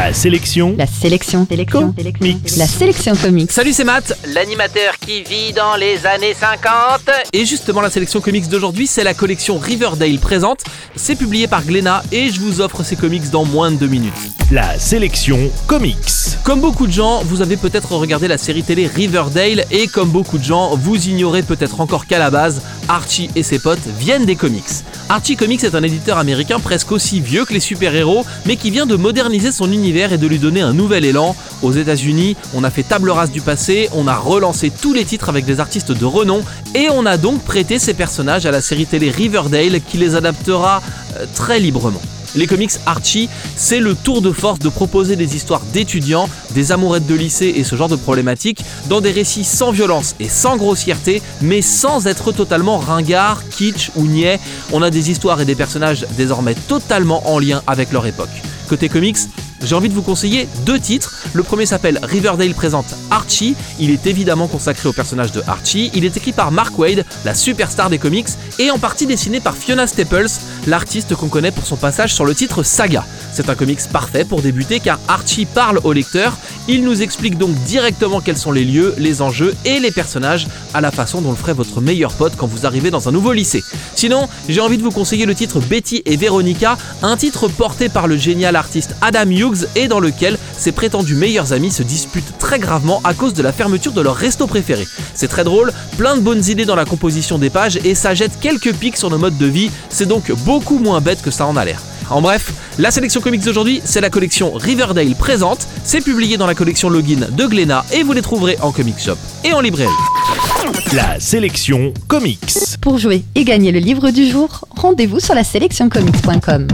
La sélection. La sélection. Sélection. La sélection comics. Salut, c'est Matt. L'animateur qui vit dans les années 50. Et justement, la sélection comics d'aujourd'hui, c'est la collection Riverdale présente. C'est publié par Glénat et je vous offre ces comics dans moins de deux minutes. La sélection comics. Comme beaucoup de gens, vous avez peut-être regardé la série télé Riverdale et comme beaucoup de gens, vous ignorez peut-être encore qu'à la base, Archie et ses potes viennent des comics. Archie Comics est un éditeur américain presque aussi vieux que les super-héros, mais qui vient de moderniser son univers et de lui donner un nouvel élan. Aux États-Unis, on a fait table rase du passé, on a relancé tous les titres avec des artistes de renom, et on a donc prêté ces personnages à la série télé Riverdale qui les adaptera euh, très librement. Les comics Archie, c'est le tour de force de proposer des histoires d'étudiants, des amourettes de lycée et ce genre de problématiques dans des récits sans violence et sans grossièreté, mais sans être totalement ringard, kitsch ou niais. On a des histoires et des personnages désormais totalement en lien avec leur époque. Côté comics, j'ai envie de vous conseiller deux titres. Le premier s'appelle Riverdale présente Archie. Il est évidemment consacré au personnage de Archie. Il est écrit par Mark Wade, la superstar des comics, et en partie dessiné par Fiona Staples, l'artiste qu'on connaît pour son passage sur le titre Saga. C'est un comics parfait pour débuter car Archie parle au lecteur. Il nous explique donc directement quels sont les lieux, les enjeux et les personnages à la façon dont le ferait votre meilleur pote quand vous arrivez dans un nouveau lycée. Sinon, j'ai envie de vous conseiller le titre Betty et Veronica, un titre porté par le génial artiste Adam Hughes et dans lequel ses prétendus meilleurs amis se disputent très gravement à cause de la fermeture de leur resto préféré. C'est très drôle, plein de bonnes idées dans la composition des pages et ça jette quelques pics sur nos modes de vie, c'est donc beaucoup moins bête que ça en a l'air. En bref, la sélection comics d'aujourd'hui, c'est la collection Riverdale présente. C'est publié dans la collection Login de Glénat et vous les trouverez en comic shop et en librairie. La sélection comics. Pour jouer et gagner le livre du jour, rendez-vous sur la sélectioncomics.com.